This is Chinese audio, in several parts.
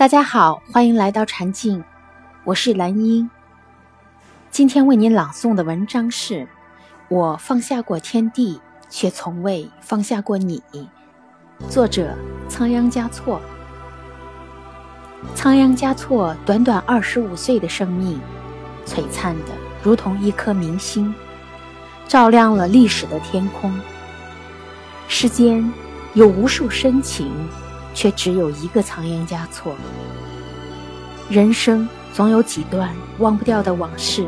大家好，欢迎来到禅静，我是兰英。今天为您朗诵的文章是《我放下过天地，却从未放下过你》，作者仓央嘉措。仓央嘉措短短二十五岁的生命，璀璨的如同一颗明星，照亮了历史的天空。世间有无数深情。却只有一个仓央嘉措。人生总有几段忘不掉的往事。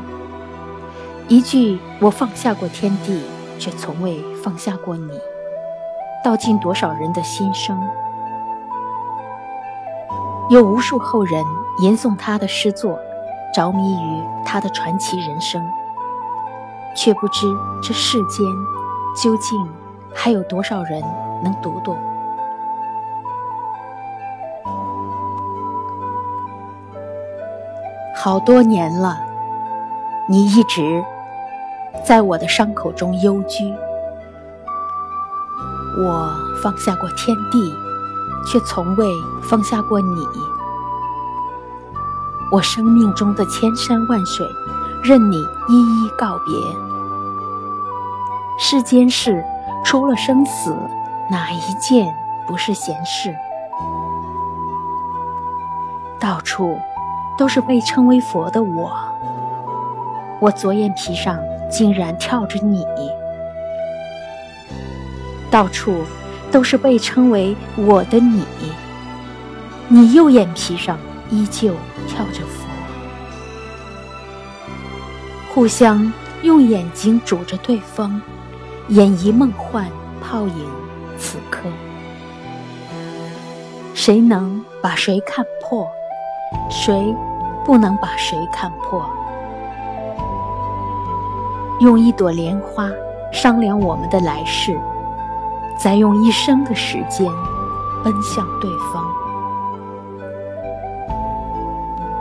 一句“我放下过天地，却从未放下过你”，道尽多少人的心声。有无数后人吟诵他的诗作，着迷于他的传奇人生，却不知这世间究竟还有多少人能读懂。好多年了，你一直在我的伤口中幽居。我放下过天地，却从未放下过你。我生命中的千山万水，任你一一告别。世间事，除了生死，哪一件不是闲事？到处。都是被称为佛的我，我左眼皮上竟然跳着你，到处都是被称为我的你，你右眼皮上依旧跳着佛，互相用眼睛煮着对方，演绎梦幻泡影此刻，谁能把谁看破？谁不能把谁看破？用一朵莲花商量我们的来世，再用一生的时间奔向对方。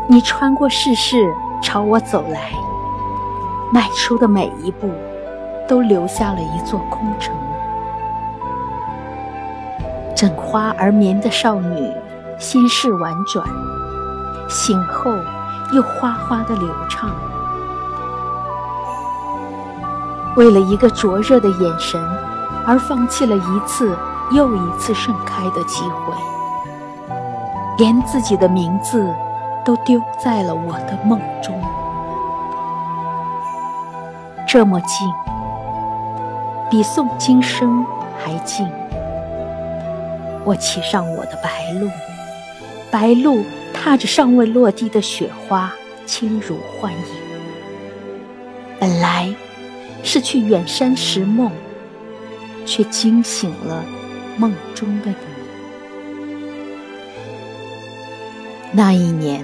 你穿过世事朝我走来，迈出的每一步都留下了一座空城。枕花而眠的少女，心事婉转。醒后，又哗哗的流畅。为了一个灼热的眼神，而放弃了一次又一次盛开的机会，连自己的名字都丢在了我的梦中。这么近，比诵经声还近。我骑上我的白鹿，白鹿。踏着尚未落地的雪花，轻如幻影。本来是去远山拾梦，却惊醒了梦中的你。那一年，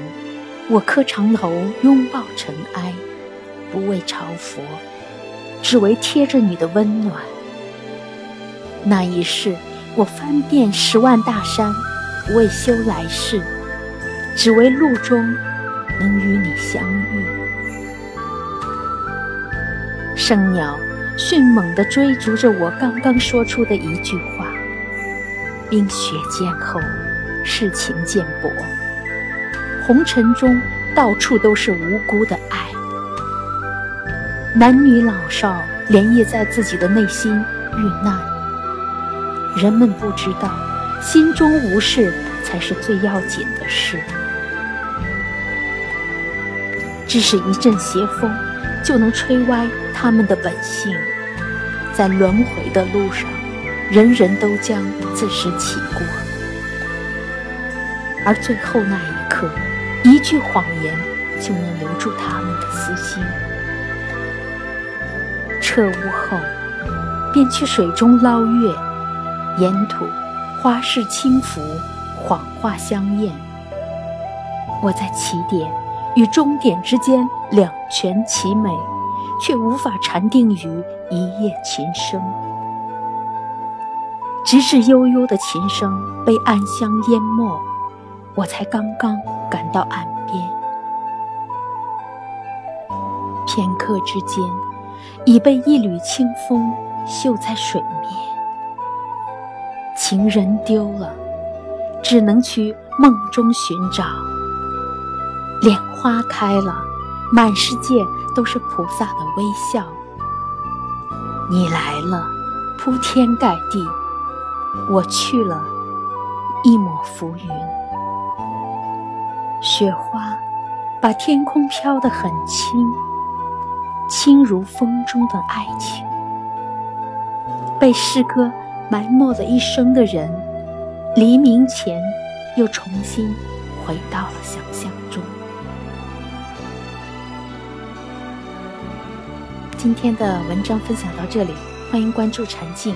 我磕长头拥抱尘埃，不为朝佛，只为贴着你的温暖。那一世，我翻遍十万大山，不为修来世。只为路中能与你相遇。生鸟迅猛地追逐着我刚刚说出的一句话。冰雪渐厚，世情渐薄，红尘中到处都是无辜的爱。男女老少连夜在自己的内心遇难。人们不知道，心中无事才是最要紧的事。只是一阵邪风，就能吹歪他们的本性。在轮回的路上，人人都将自食其果。而最后那一刻，一句谎言就能留住他们的私心。彻悟后，便去水中捞月，沿途花市轻浮，谎话相验。我在起点。与终点之间两全其美，却无法禅定于一夜琴声。直至悠悠的琴声被暗香淹没，我才刚刚赶到岸边。片刻之间，已被一缕清风绣在水面。情人丢了，只能去梦中寻找。莲花开了，满世界都是菩萨的微笑。你来了，铺天盖地；我去了，一抹浮云。雪花把天空飘得很轻，轻如风中的爱情。被诗歌埋没了一生的人，黎明前又重新回到了想象今天的文章分享到这里，欢迎关注陈静。